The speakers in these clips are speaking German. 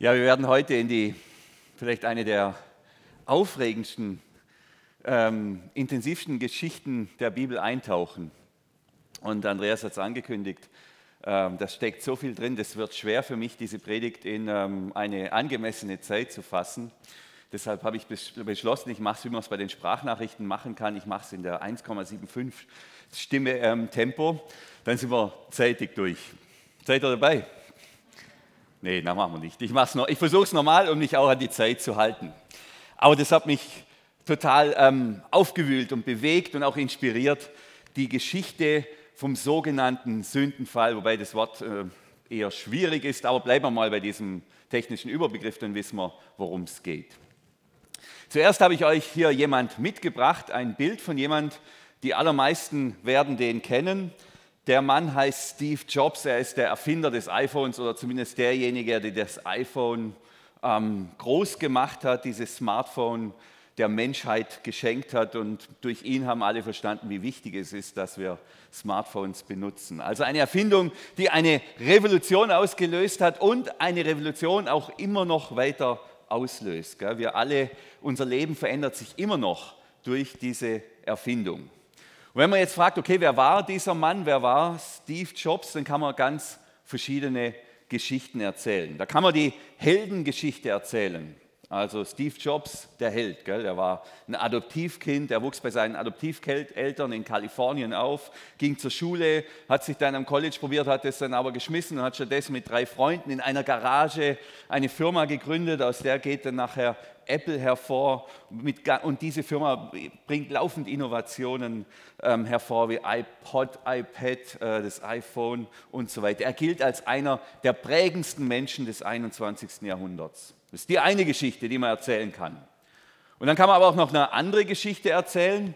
Ja, wir werden heute in die vielleicht eine der aufregendsten, ähm, intensivsten Geschichten der Bibel eintauchen. Und Andreas hat es angekündigt, ähm, da steckt so viel drin, das wird schwer für mich, diese Predigt in ähm, eine angemessene Zeit zu fassen. Deshalb habe ich beschlossen, ich mache es, wie man es bei den Sprachnachrichten machen kann. Ich mache es in der 1,75 Stimme ähm, Tempo. Dann sind wir zeitig durch. Seid ihr dabei? Nee, das machen wir nicht. Ich, ich versuche es normal, um mich auch an die Zeit zu halten. Aber das hat mich total ähm, aufgewühlt und bewegt und auch inspiriert, die Geschichte vom sogenannten Sündenfall, wobei das Wort äh, eher schwierig ist, aber bleiben wir mal bei diesem technischen Überbegriff, dann wissen wir, worum es geht. Zuerst habe ich euch hier jemand mitgebracht, ein Bild von jemand, die allermeisten werden den kennen. Der Mann heißt Steve Jobs, er ist der Erfinder des iPhones oder zumindest derjenige, der das iPhone ähm, groß gemacht hat, dieses Smartphone der Menschheit geschenkt hat und durch ihn haben alle verstanden, wie wichtig es ist, dass wir Smartphones benutzen. Also eine Erfindung, die eine Revolution ausgelöst hat und eine Revolution auch immer noch weiter auslöst. Wir alle, unser Leben verändert sich immer noch durch diese Erfindung. Und wenn man jetzt fragt, okay, wer war dieser Mann, wer war Steve Jobs, dann kann man ganz verschiedene Geschichten erzählen. Da kann man die Heldengeschichte erzählen. Also Steve Jobs, der Held, gell? der war ein Adoptivkind, der wuchs bei seinen Adoptiveltern in Kalifornien auf, ging zur Schule, hat sich dann am College probiert, hat es dann aber geschmissen und hat stattdessen mit drei Freunden in einer Garage eine Firma gegründet, aus der geht dann nachher Apple hervor und diese Firma bringt laufend Innovationen ähm, hervor wie iPod, iPad, äh, das iPhone und so weiter. Er gilt als einer der prägendsten Menschen des 21. Jahrhunderts. Das ist die eine Geschichte, die man erzählen kann. Und dann kann man aber auch noch eine andere Geschichte erzählen.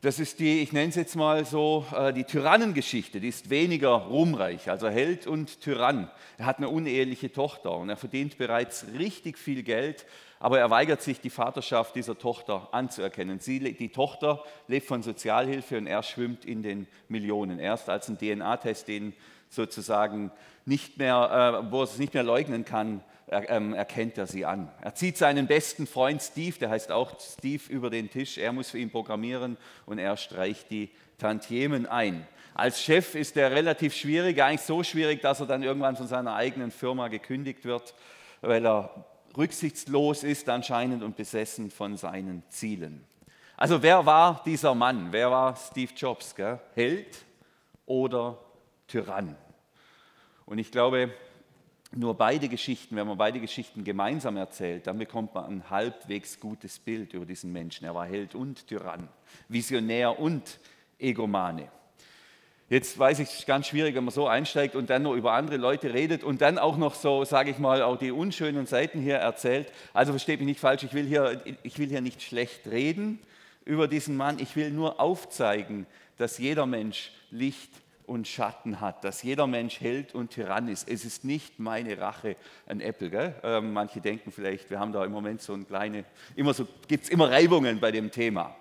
Das ist die, ich nenne es jetzt mal so, äh, die Tyrannengeschichte. Die ist weniger ruhmreich, also Held und Tyrann. Er hat eine uneheliche Tochter und er verdient bereits richtig viel Geld, aber er weigert sich, die Vaterschaft dieser Tochter anzuerkennen. Sie, die Tochter lebt von Sozialhilfe und er schwimmt in den Millionen. Erst als ein DNA-Test den sozusagen nicht mehr, äh, wo er es nicht mehr leugnen kann, erkennt er sie an. Er zieht seinen besten Freund Steve, der heißt auch Steve, über den Tisch. Er muss für ihn programmieren und er streicht die Tantiemen ein. Als Chef ist er relativ schwierig, eigentlich so schwierig, dass er dann irgendwann von seiner eigenen Firma gekündigt wird, weil er rücksichtslos ist anscheinend und besessen von seinen Zielen. Also wer war dieser Mann? Wer war Steve Jobs? Gell? Held oder Tyrann? Und ich glaube, nur beide Geschichten, wenn man beide Geschichten gemeinsam erzählt, dann bekommt man ein halbwegs gutes Bild über diesen Menschen. Er war Held und Tyrann, Visionär und Egomane. Jetzt weiß ich, es ist ganz schwierig, wenn man so einsteigt und dann noch über andere Leute redet und dann auch noch so, sage ich mal, auch die unschönen Seiten hier erzählt. Also versteht mich nicht falsch, ich will, hier, ich will hier nicht schlecht reden über diesen Mann, ich will nur aufzeigen, dass jeder Mensch Licht und Schatten hat, dass jeder Mensch Held und Tyrann ist. Es ist nicht meine Rache an Apple. Ähm, manche denken vielleicht, wir haben da im Moment so ein kleine, immer so, gibt es immer Reibungen bei dem Thema.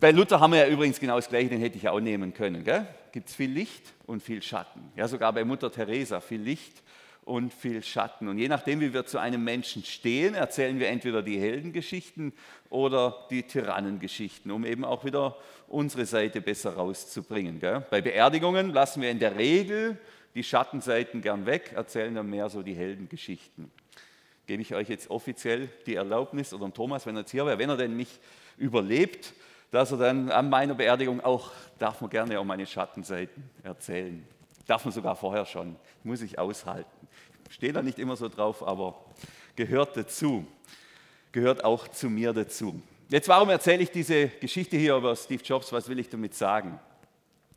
Bei Luther haben wir ja übrigens genau das Gleiche, den hätte ich auch nehmen können. Gibt es viel Licht und viel Schatten. Ja, sogar bei Mutter Teresa viel Licht und viel Schatten. Und je nachdem, wie wir zu einem Menschen stehen, erzählen wir entweder die Heldengeschichten oder die Tyrannengeschichten, um eben auch wieder unsere Seite besser rauszubringen. Gell? Bei Beerdigungen lassen wir in der Regel die Schattenseiten gern weg, erzählen dann mehr so die Heldengeschichten. Gebe ich euch jetzt offiziell die Erlaubnis, oder Thomas, wenn er jetzt hier wäre, wenn er denn mich überlebt, dass er dann an meiner Beerdigung auch, darf man gerne auch meine Schattenseiten erzählen. Darf man sogar vorher schon, muss ich aushalten. Stehe da nicht immer so drauf, aber gehört dazu. Gehört auch zu mir dazu. Jetzt, warum erzähle ich diese Geschichte hier über Steve Jobs? Was will ich damit sagen?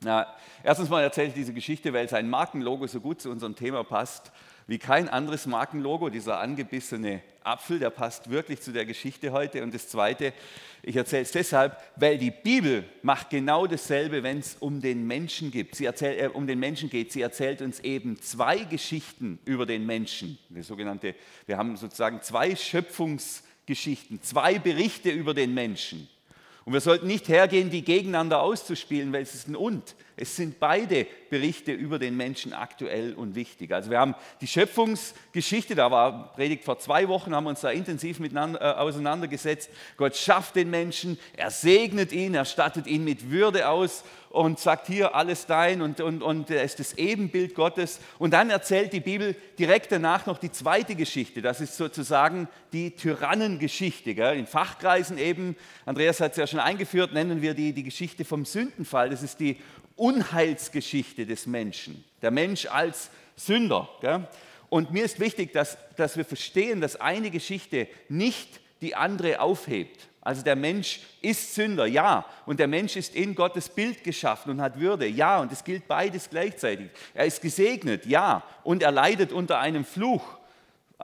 Na, erstens mal erzähle ich diese Geschichte, weil sein Markenlogo so gut zu unserem Thema passt wie kein anderes Markenlogo. Dieser angebissene Apfel, der passt wirklich zu der Geschichte heute. Und das Zweite, ich erzähle es deshalb, weil die Bibel macht genau dasselbe, wenn es um den Menschen geht. Sie erzählt, äh, um den Menschen geht. Sie erzählt uns eben zwei Geschichten über den Menschen. Die sogenannte, wir haben sozusagen zwei Schöpfungsgeschichten, zwei Berichte über den Menschen. Und wir sollten nicht hergehen, die gegeneinander auszuspielen, weil es ist ein Und. Es sind beide Berichte über den Menschen aktuell und wichtig. Also wir haben die Schöpfungsgeschichte, da war Predigt vor zwei Wochen, haben uns da intensiv miteinander äh, auseinandergesetzt. Gott schafft den Menschen, er segnet ihn, er stattet ihn mit Würde aus und sagt hier alles dein und, und, und er ist das Ebenbild Gottes. Und dann erzählt die Bibel direkt danach noch die zweite Geschichte. Das ist sozusagen die Tyrannengeschichte. Gell? In Fachkreisen eben, Andreas hat es ja schon eingeführt, nennen wir die die Geschichte vom Sündenfall. Das ist die Unheilsgeschichte des Menschen. Der Mensch als Sünder. Gell? Und mir ist wichtig, dass, dass wir verstehen, dass eine Geschichte nicht die andere aufhebt. Also der Mensch ist Sünder, ja. Und der Mensch ist in Gottes Bild geschaffen und hat Würde, ja. Und es gilt beides gleichzeitig. Er ist gesegnet, ja. Und er leidet unter einem Fluch,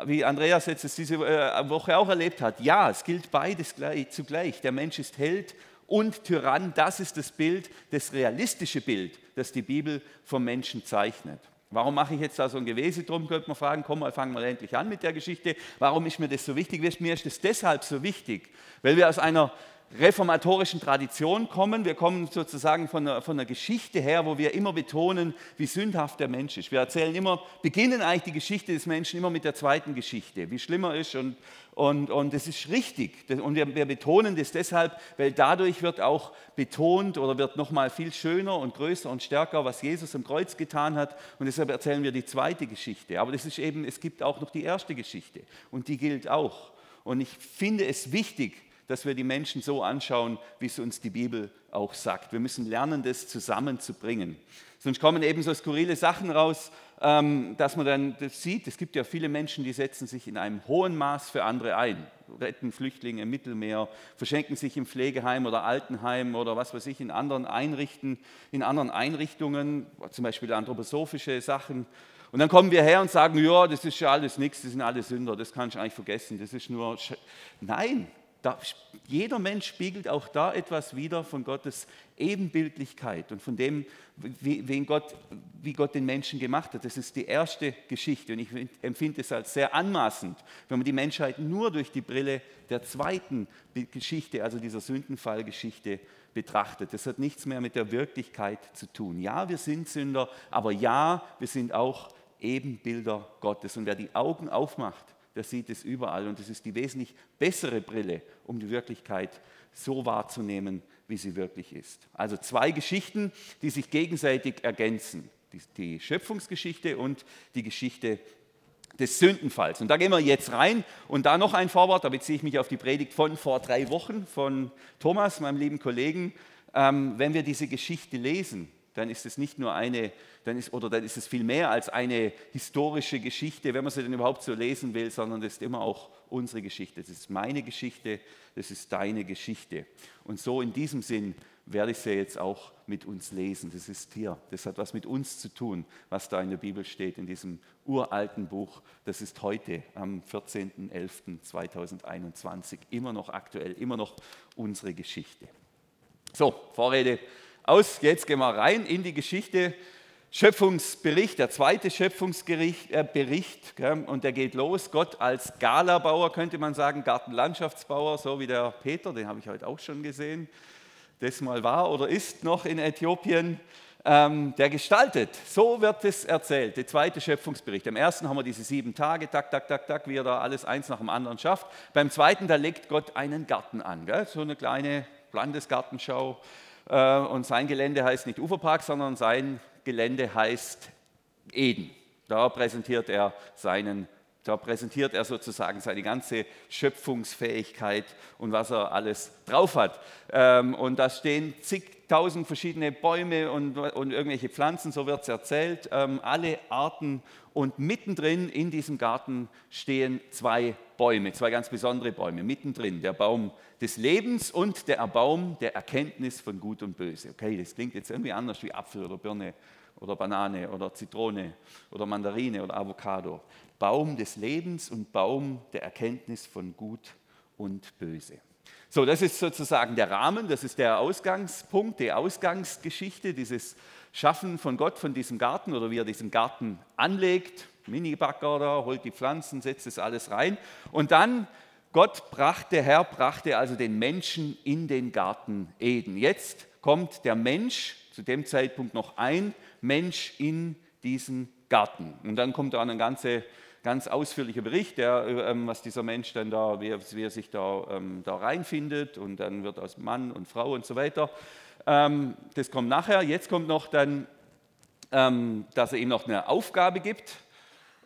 wie Andreas jetzt es diese äh, Woche auch erlebt hat. Ja, es gilt beides zugleich. Der Mensch ist Held und Tyrann, das ist das Bild, das realistische Bild, das die Bibel vom Menschen zeichnet. Warum mache ich jetzt da so ein Gewese drum, könnte man fragen, komm mal, fangen wir endlich an mit der Geschichte. Warum ist mir das so wichtig? Mir ist das deshalb so wichtig, weil wir aus einer reformatorischen Tradition kommen. Wir kommen sozusagen von einer, von einer, Geschichte her, wo wir immer betonen, wie sündhaft der Mensch ist. Wir erzählen immer, beginnen eigentlich die Geschichte des Menschen immer mit der zweiten Geschichte, wie schlimm er ist und, und, und das ist richtig. Und wir, wir betonen das deshalb, weil dadurch wird auch betont oder wird nochmal viel schöner und größer und stärker, was Jesus am Kreuz getan hat. Und deshalb erzählen wir die zweite Geschichte. Aber das ist eben, es gibt auch noch die erste Geschichte und die gilt auch. Und ich finde es wichtig, dass wir die Menschen so anschauen, wie es uns die Bibel auch sagt. Wir müssen lernen, das zusammenzubringen. Sonst kommen eben so skurrile Sachen raus, ähm, dass man dann das sieht. Es gibt ja viele Menschen, die setzen sich in einem hohen Maß für andere ein, retten Flüchtlinge im Mittelmeer, verschenken sich im Pflegeheim oder Altenheim oder was weiß ich, in anderen, Einrichten, in anderen Einrichtungen, zum Beispiel anthroposophische Sachen. Und dann kommen wir her und sagen, ja, das ist ja alles nichts, das sind alle Sünder, das kann ich eigentlich vergessen, das ist nur... Sch Nein, da, jeder Mensch spiegelt auch da etwas wieder von Gottes Ebenbildlichkeit und von dem, wie, Gott, wie Gott den Menschen gemacht hat. Das ist die erste Geschichte und ich empfinde es als sehr anmaßend, wenn man die Menschheit nur durch die Brille der zweiten Geschichte, also dieser Sündenfallgeschichte, betrachtet. Das hat nichts mehr mit der Wirklichkeit zu tun. Ja, wir sind Sünder, aber ja, wir sind auch Ebenbilder Gottes. Und wer die Augen aufmacht, der sieht es überall. Und es ist die wesentlich bessere Brille, um die Wirklichkeit so wahrzunehmen, wie sie wirklich ist. Also zwei Geschichten, die sich gegenseitig ergänzen. Die, Schöpfungsgeschichte und die Geschichte des Sündenfalls. Und da gehen wir jetzt rein. Und da noch ein Vorwort, da beziehe ich mich auf die Predigt von vor drei Wochen von Thomas, meinem lieben Kollegen. Ähm, wenn wir diese Geschichte lesen, dann ist es nicht nur eine, dann ist, oder dann ist es viel mehr als eine historische Geschichte, wenn man sie denn überhaupt so lesen will, sondern das ist immer auch unsere Geschichte. Das ist meine Geschichte, das ist deine Geschichte. Und so in diesem Sinn werde ich sie jetzt auch mit uns lesen. Das ist hier, das hat was mit uns zu tun, was da in der Bibel steht, in diesem uralten Buch. Das ist heute am 14.11.2021 immer noch aktuell, immer noch unsere Geschichte. So, Vorrede aus. Jetzt gehen wir rein in die Geschichte. Schöpfungsbericht, der zweite Schöpfungsbericht, äh, und der geht los. Gott als Galabauer, könnte man sagen, Gartenlandschaftsbauer, so wie der Peter, den habe ich heute auch schon gesehen, das mal war oder ist noch in Äthiopien, ähm, der gestaltet. So wird es erzählt, der zweite Schöpfungsbericht. Im ersten haben wir diese sieben Tage, tak, tak, tak, tak, wie er da alles eins nach dem anderen schafft. Beim zweiten, da legt Gott einen Garten an, gell? so eine kleine Landesgartenschau und sein Gelände heißt nicht Uferpark, sondern sein Gelände heißt Eden. Da präsentiert er seinen da präsentiert er sozusagen seine ganze Schöpfungsfähigkeit und was er alles drauf hat. Ähm, und da stehen zigtausend verschiedene Bäume und, und irgendwelche Pflanzen, so wird es erzählt, ähm, alle Arten. Und mittendrin in diesem Garten stehen zwei Bäume, zwei ganz besondere Bäume. Mittendrin der Baum des Lebens und der Baum der Erkenntnis von Gut und Böse. Okay, das klingt jetzt irgendwie anders wie Apfel oder Birne oder Banane oder Zitrone oder Mandarine oder Avocado. Baum des Lebens und Baum der Erkenntnis von Gut und Böse. So, das ist sozusagen der Rahmen, das ist der Ausgangspunkt, die Ausgangsgeschichte, dieses Schaffen von Gott von diesem Garten oder wie er diesen Garten anlegt. Mini-Bagger da, holt die Pflanzen, setzt das alles rein. Und dann Gott brachte, Herr brachte also den Menschen in den Garten Eden. Jetzt kommt der Mensch, zu dem Zeitpunkt noch ein Mensch in diesen Garten. Und dann kommt da ein ganze, ganz ausführlicher Bericht, der, ähm, was dieser Mensch dann da, wie er, sich da, ähm, da reinfindet und dann wird aus Mann und Frau und so weiter. Ähm, das kommt nachher. Jetzt kommt noch dann, dass er ihm noch eine Aufgabe gibt.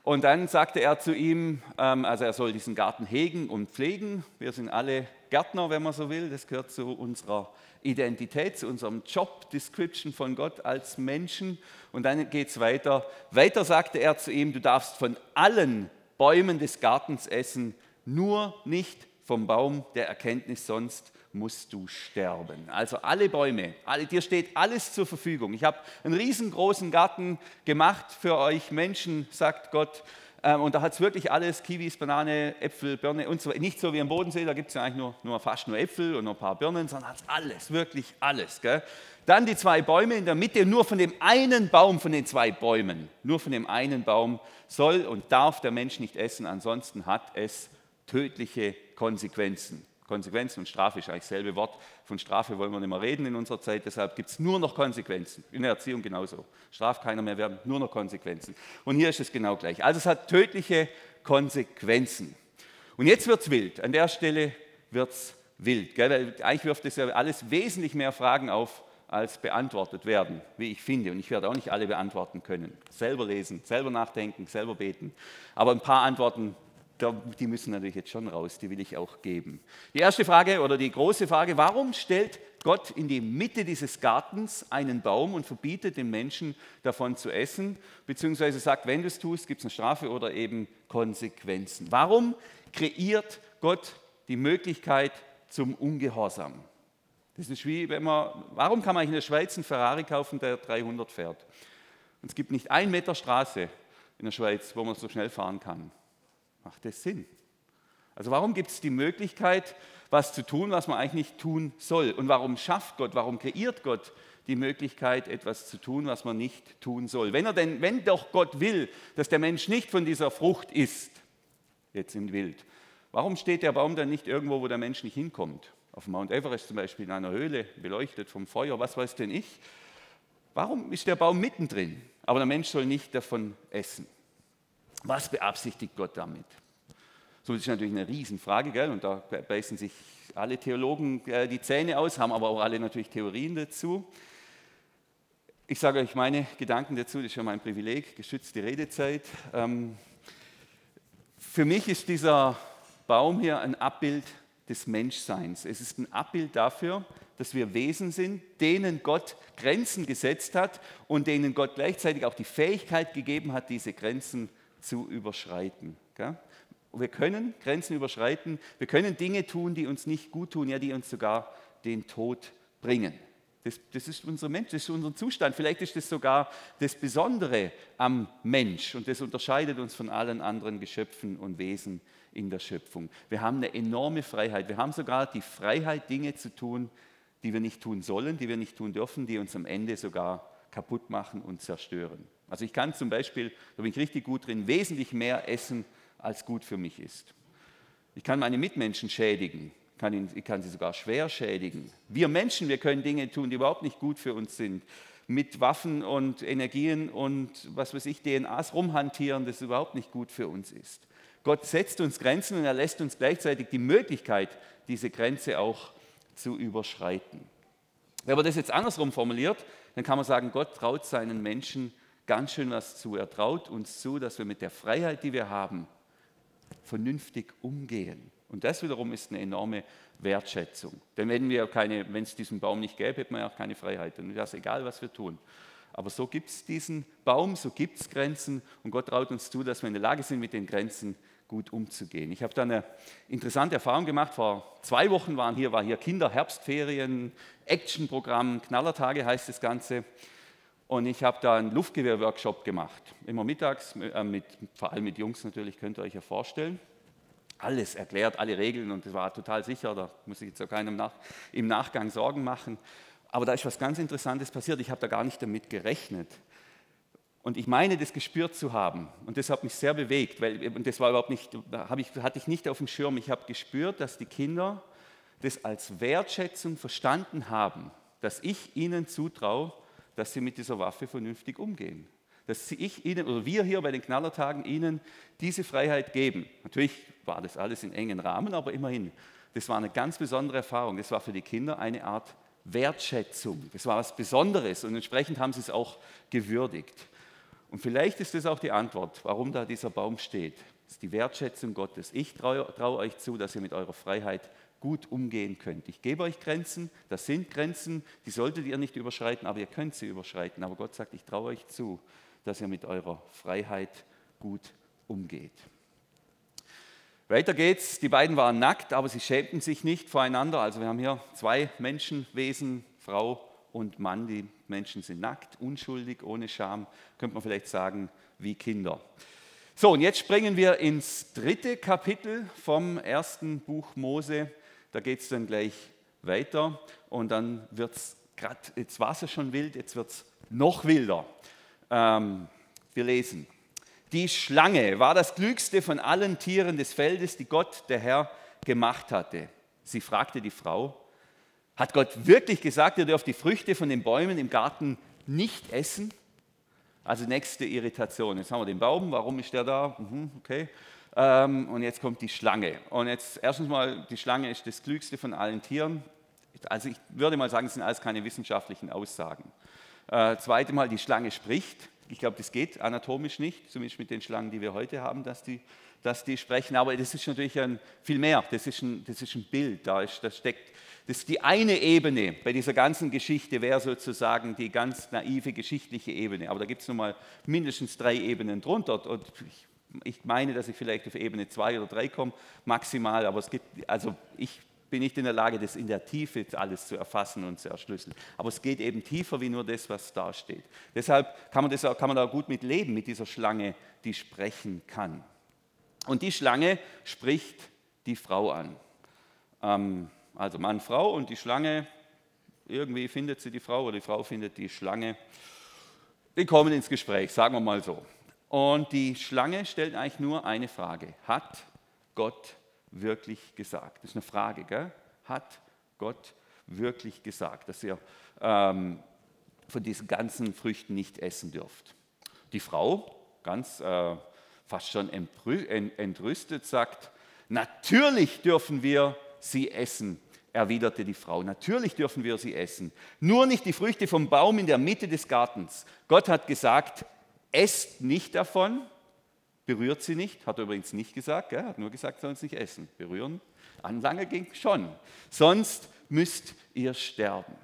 Und dann sagte er zu ihm, ähm, also er soll diesen Garten hegen und pflegen. Wir sind alle Gärtner, wenn man so will. Das gehört zu unserer Identität, zu unserem Job Description von Gott als Menschen. Und dann geht es weiter. Weiter sagte er zu ihm, du darfst von allen Bäumen des Gartens essen, nur nicht vom Baum der Erkenntnis, sonst musst du sterben. Also alle Bäume, alle, dir steht alles zur Verfügung. Ich habe einen riesengroßen Garten gemacht für euch Menschen, sagt Gott. Ähm, und da hat es wirklich alles, Kiwis, Banane, Äpfel, Birne und so. Nicht so wie am Bodensee, da gibt es ja eigentlich nur, nur, fast nur Äpfel und noch ein paar Birnen, sondern hat alles, wirklich alles. Gell? Dann die zwei Bäume in der Mitte, nur von dem einen Baum von den zwei Bäumen, nur von dem einen Baum soll und darf der Mensch nicht essen, ansonsten hat es tödliche Konsequenzen. Konsequenzen und Strafe ist eigentlich dasselbe Wort. Von Strafe wollen wir nicht mehr reden in unserer Zeit, deshalb gibt es nur noch Konsequenzen. In der Erziehung genauso. Straft keiner mehr, wir haben nur noch Konsequenzen. Und hier ist es genau gleich. Also es hat tödliche Konsequenzen. Und jetzt wird es wild. An der Stelle wird es wild. Gell? Eigentlich wirft es ja alles wesentlich mehr Fragen auf, als beantwortet werden, wie ich finde. Und ich werde auch nicht alle beantworten können. Selber lesen, selber nachdenken, selber beten. Aber ein paar Antworten die müssen natürlich jetzt schon raus, die will ich auch geben. Die erste Frage oder die große Frage, warum stellt Gott in die Mitte dieses Gartens einen Baum und verbietet den Menschen davon zu essen, beziehungsweise sagt, wenn du es tust, gibt es eine Strafe oder eben Konsequenzen. Warum kreiert Gott die Möglichkeit zum Ungehorsam? Das ist wie wenn man, warum kann man in der Schweiz einen Ferrari kaufen, der 300 fährt? Und es gibt nicht ein Meter Straße in der Schweiz, wo man so schnell fahren kann. Macht das Sinn? Also warum gibt es die Möglichkeit, was zu tun, was man eigentlich nicht tun soll? Und warum schafft Gott, warum kreiert Gott die Möglichkeit, etwas zu tun, was man nicht tun soll? Wenn, er denn, wenn doch Gott will, dass der Mensch nicht von dieser Frucht isst, jetzt im Wild, warum steht der Baum dann nicht irgendwo, wo der Mensch nicht hinkommt? Auf Mount Everest zum Beispiel in einer Höhle, beleuchtet vom Feuer, was weiß denn ich? Warum ist der Baum mittendrin? Aber der Mensch soll nicht davon essen. Was beabsichtigt Gott damit? So, ist natürlich eine Riesenfrage, gell? und da beißen sich alle Theologen äh, die Zähne aus, haben aber auch alle natürlich Theorien dazu. Ich sage euch meine Gedanken dazu, das ist ja mein Privileg, geschützte Redezeit. Ähm, für mich ist dieser Baum hier ein Abbild des Menschseins. Es ist ein Abbild dafür, dass wir Wesen sind, denen Gott Grenzen gesetzt hat und denen Gott gleichzeitig auch die Fähigkeit gegeben hat, diese Grenzen zu überschreiten. Wir können Grenzen überschreiten, wir können Dinge tun, die uns nicht gut tun, ja, die uns sogar den Tod bringen. Das, das, ist unser Mensch, das ist unser Zustand. Vielleicht ist das sogar das Besondere am Mensch und das unterscheidet uns von allen anderen Geschöpfen und Wesen in der Schöpfung. Wir haben eine enorme Freiheit. Wir haben sogar die Freiheit, Dinge zu tun, die wir nicht tun sollen, die wir nicht tun dürfen, die uns am Ende sogar kaputt machen und zerstören. Also ich kann zum Beispiel, da bin ich richtig gut drin, wesentlich mehr essen, als gut für mich ist. Ich kann meine Mitmenschen schädigen, kann ihn, ich kann sie sogar schwer schädigen. Wir Menschen, wir können Dinge tun, die überhaupt nicht gut für uns sind. Mit Waffen und Energien und was weiß ich, DNAs rumhantieren, das überhaupt nicht gut für uns ist. Gott setzt uns Grenzen und er lässt uns gleichzeitig die Möglichkeit, diese Grenze auch zu überschreiten. Wenn man das jetzt andersrum formuliert, dann kann man sagen, Gott traut seinen Menschen ganz schön was zu. Er traut uns zu, dass wir mit der Freiheit, die wir haben, vernünftig umgehen. Und das wiederum ist eine enorme Wertschätzung. Denn wenn es diesen Baum nicht gäbe, hätten wir auch keine Freiheit. Dann wäre es egal, was wir tun. Aber so gibt es diesen Baum, so gibt es Grenzen und Gott traut uns zu, dass wir in der Lage sind, mit den Grenzen gut umzugehen. Ich habe da eine interessante Erfahrung gemacht. Vor zwei Wochen waren hier, war hier Kinderherbstferien, Actionprogramm, Knallertage heißt das Ganze. Und ich habe da einen Luftgewehr-Workshop gemacht. Immer mittags, äh, mit, vor allem mit Jungs natürlich, könnt ihr euch ja vorstellen. Alles erklärt, alle Regeln und das war total sicher, da muss ich jetzt auch keinem nach, im Nachgang Sorgen machen. Aber da ist was ganz Interessantes passiert, ich habe da gar nicht damit gerechnet. Und ich meine, das gespürt zu haben. Und das hat mich sehr bewegt, weil und das war überhaupt nicht, ich, hatte ich nicht auf dem Schirm. Ich habe gespürt, dass die Kinder das als Wertschätzung verstanden haben, dass ich ihnen zutraue, dass sie mit dieser Waffe vernünftig umgehen. Dass ich ihnen oder wir hier bei den Knallertagen ihnen diese Freiheit geben. Natürlich war das alles in engen Rahmen, aber immerhin, das war eine ganz besondere Erfahrung. Das war für die Kinder eine Art Wertschätzung. Das war was Besonderes und entsprechend haben sie es auch gewürdigt. Und vielleicht ist das auch die Antwort, warum da dieser Baum steht. Das ist die Wertschätzung Gottes. Ich traue, traue euch zu, dass ihr mit eurer Freiheit gut umgehen könnt. Ich gebe euch Grenzen, das sind Grenzen, die solltet ihr nicht überschreiten, aber ihr könnt sie überschreiten. Aber Gott sagt, ich traue euch zu, dass ihr mit eurer Freiheit gut umgeht. Weiter geht's. Die beiden waren nackt, aber sie schämten sich nicht voreinander. Also wir haben hier zwei Menschenwesen, Frau und Mann. Die Menschen sind nackt, unschuldig, ohne Scham. Könnte man vielleicht sagen, wie Kinder. So, und jetzt springen wir ins dritte Kapitel vom ersten Buch Mose. Da geht es dann gleich weiter und dann wird es gerade, jetzt war es schon wild, jetzt wird es noch wilder. Ähm, wir lesen. Die Schlange war das klügste von allen Tieren des Feldes, die Gott, der Herr, gemacht hatte. Sie fragte die Frau, hat Gott wirklich gesagt, ihr dürft die Früchte von den Bäumen im Garten nicht essen? Also nächste Irritation. Jetzt haben wir den Baum, warum ist der da? Mhm, okay. Ähm, und jetzt kommt die Schlange. Und jetzt erstens mal, die Schlange ist das klügste von allen Tieren. Also ich würde mal sagen, es sind alles keine wissenschaftlichen Aussagen. Äh, zweite Mal, die Schlange spricht. Ich glaube, das geht anatomisch nicht, zumindest mit den Schlangen, die wir heute haben, dass die, dass die sprechen. Aber das ist natürlich ein, viel mehr. Das ist ein, das ist ein Bild. Da, ist, da steckt das ist die eine Ebene bei dieser ganzen Geschichte, wäre sozusagen die ganz naive geschichtliche Ebene. Aber da gibt es nun mal mindestens drei Ebenen drunter. Und ich ich meine, dass ich vielleicht auf Ebene 2 oder 3 komme, maximal, aber es gibt, also ich bin nicht in der Lage, das in der Tiefe alles zu erfassen und zu erschlüsseln. Aber es geht eben tiefer wie nur das, was da steht. Deshalb kann man, das, kann man da gut mit leben, mit dieser Schlange, die sprechen kann. Und die Schlange spricht die Frau an. Ähm, also Mann, Frau und die Schlange, irgendwie findet sie die Frau oder die Frau findet die Schlange. Die kommen ins Gespräch, sagen wir mal so. Und die Schlange stellt eigentlich nur eine Frage. Hat Gott wirklich gesagt? Das ist eine Frage, gell? Hat Gott wirklich gesagt, dass ihr ähm, von diesen ganzen Früchten nicht essen dürft? Die Frau, ganz äh, fast schon entrüstet, sagt, natürlich dürfen wir sie essen, erwiderte die Frau. Natürlich dürfen wir sie essen. Nur nicht die Früchte vom Baum in der Mitte des Gartens. Gott hat gesagt, esst nicht davon, berührt sie nicht, hat er übrigens nicht gesagt, er hat nur gesagt, sollen sie nicht essen. Berühren, Anlange ging schon. Sonst müsst ihr sterben.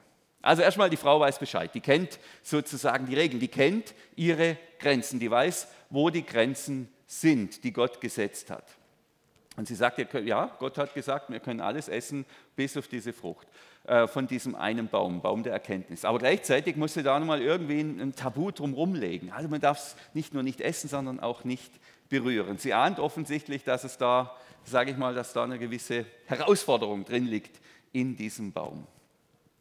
Also erstmal, die Frau weiß Bescheid, die kennt sozusagen die Regeln, die kennt ihre Grenzen, die weiß, wo die Grenzen sind, die Gott gesetzt hat. Und sie sagt, ja, Gott hat gesagt, wir können alles essen, bis auf diese Frucht von diesem einen Baum, Baum der Erkenntnis. Aber gleichzeitig muss sie da nochmal irgendwie ein Tabu drumherum legen. Also man darf es nicht nur nicht essen, sondern auch nicht berühren. Sie ahnt offensichtlich, dass es da, sage ich mal, dass da eine gewisse Herausforderung drin liegt in diesem Baum.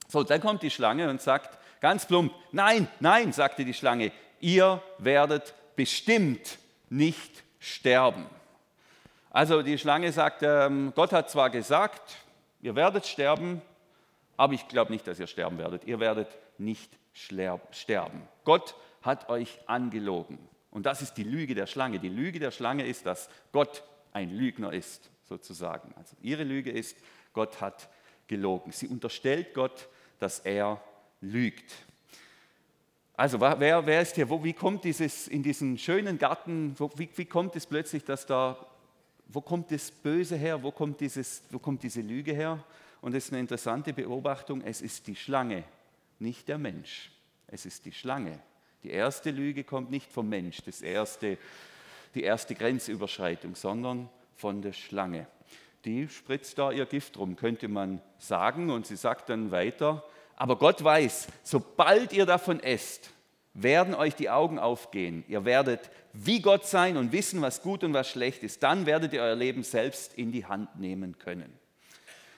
So, dann kommt die Schlange und sagt ganz plump, nein, nein, sagte die Schlange, ihr werdet bestimmt nicht sterben. Also die Schlange sagt, ähm, Gott hat zwar gesagt, ihr werdet sterben, aber ich glaube nicht, dass ihr sterben werdet. Ihr werdet nicht sterben. Gott hat euch angelogen. Und das ist die Lüge der Schlange. Die Lüge der Schlange ist, dass Gott ein Lügner ist, sozusagen. Also ihre Lüge ist, Gott hat gelogen. Sie unterstellt Gott, dass er lügt. Also wer, wer ist hier, wo, wie kommt dieses in diesen schönen Garten, wo, wie, wie kommt es plötzlich, dass da wo kommt das Böse her, wo kommt, dieses, wo kommt diese Lüge her? Und das ist eine interessante Beobachtung, es ist die Schlange, nicht der Mensch. Es ist die Schlange. Die erste Lüge kommt nicht vom Mensch, das erste, die erste Grenzüberschreitung, sondern von der Schlange. Die spritzt da ihr Gift rum, könnte man sagen. Und sie sagt dann weiter, aber Gott weiß, sobald ihr davon esst, werden euch die Augen aufgehen. Ihr werdet wie Gott sein und wissen, was gut und was schlecht ist. Dann werdet ihr euer Leben selbst in die Hand nehmen können.